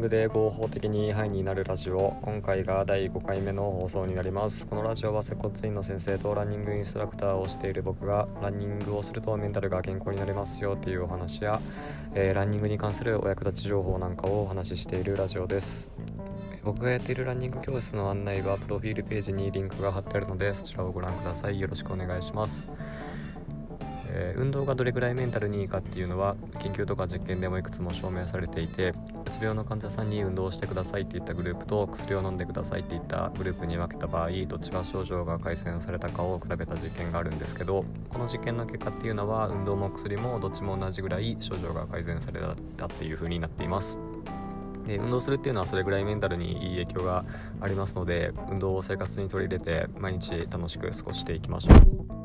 ングで合法的にハイになるラジオ。今回が第5回目の放送になります。このラジオは接骨院の先生とランニングインストラクターをしている僕がランニングをするとメンタルが健康になりますよっていうお話や、えー、ランニングに関するお役立ち情報なんかをお話ししているラジオです。僕がやっているランニング教室の案内はプロフィールページにリンクが貼ってあるのでそちらをご覧ください。よろしくお願いします。えー、運動がどれくらいメンタルにいいかっていうのは研究とか実験でもいくつも証明されていてうつ病の患者さんに運動をしてくださいっていったグループと薬を飲んでくださいっていったグループに分けた場合どっちが症状が改善されたかを比べた実験があるんですけどこの実験の結果っていうのは運動も薬もどっちも同じぐらい症状が改善されたっていう風になっていますで運動するっていうのはそれぐらいメンタルにいい影響がありますので運動を生活に取り入れて毎日楽しく過ごしていきましょう。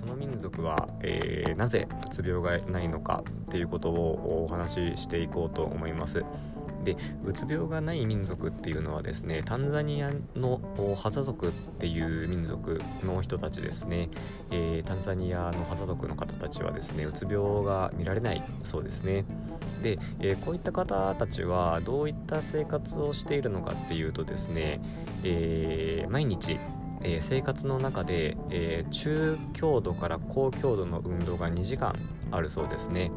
その民族は、えー、なぜうつ病がないのかっていうことをお話ししていこうと思います。でうつ病がない民族っていうのはですねタンザニアのハザ族っていう民族の人たちですね、えー、タンザニアのハザ族の方たちはですねうつ病が見られないそうですねで、えー、こういった方たちはどういった生活をしているのかっていうとですね、えー、毎日えー、生活の中で、えー、中強度から高強度の運動が2時間あるそうですね。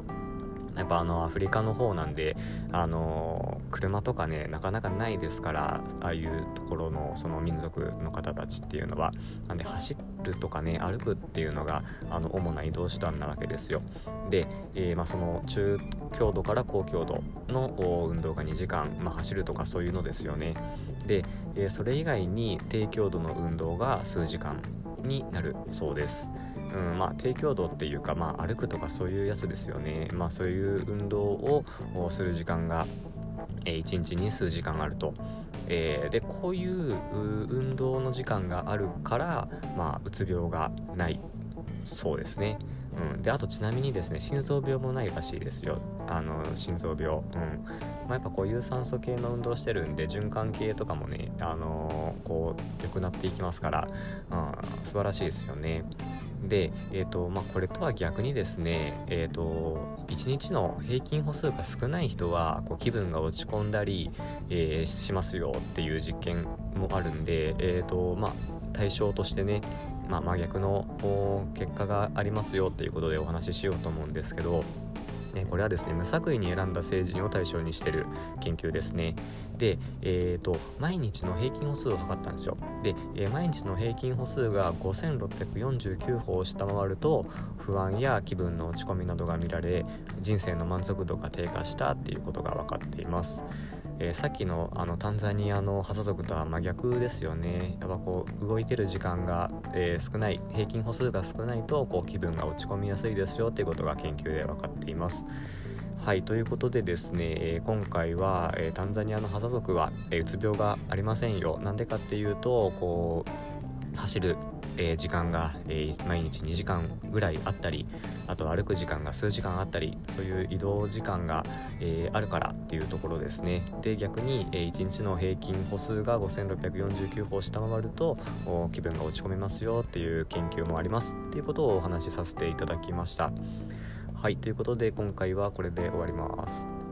やっぱあのアフリカの方なんで、あの、車とかねなかなかないですからああいうところのその民族の方たちっていうのはなんで走るとかね歩くっていうのがあの主な移動手段なわけですよ。で、えー、まあ、その中強度から高強度の運動が2時間、まあ、走るとかそういうのですよね。で、えー、それ以外に低強度の運動が数時間になるそうです。うんまあ、低強度っていうか、まあ、歩くとかそういうやつですよね、まあ、そういう運動をする時間が、えー、1日に数時間あると。えー、でこういう運動の時間があるから、まあ、うつ病がないそうですね。うん、であとちなみにですね心臓病もないらしいですよあの心臓病、うんまあ、やっぱこう有酸素系の運動してるんで循環系とかもね、あのー、こう良くなっていきますから、うん、素晴らしいですよね。で、えーとまあ、これとは逆にですね、えーと、1日の平均歩数が少ない人はこう気分が落ち込んだり、えー、しますよっていう実験もあるんで、えーとまあ、対象としてね、まあ、真逆の結果がありますよっていうことでお話ししようと思うんですけどね、これはですね無作為に選んだ成人を対象にしてる研究ですね。で、えーと、毎日の平均歩数を測ったんですよ。で、えー、毎日の平均歩数が5649歩を下回ると不安や気分の落ち込みなどが見られ人生の満足度が低下したっていうことが分かっています。えー、さっきのあのタンザニアのハザ族とは真逆ですよね。やっぱこう動いてる時間が、えー、少ない平均歩数が少ないとこう気分が落ち込みやすいですよっていうことが研究で分かっています。はいということでですね、え、今回は、えタンザニアのハザ族は、えうつ病がありませんよ。なんでかっていうとこう走るえー、時間が、えー、毎日2時間ぐらいあったりあと歩く時間が数時間あったりそういう移動時間が、えー、あるからっていうところですね。で逆に、え1日の平均歩数が5649歩を下回ると気分が落ち込みますよっていう研究もありますっていうことをお話しさせていただきました。はいということで今回はこれで終わります。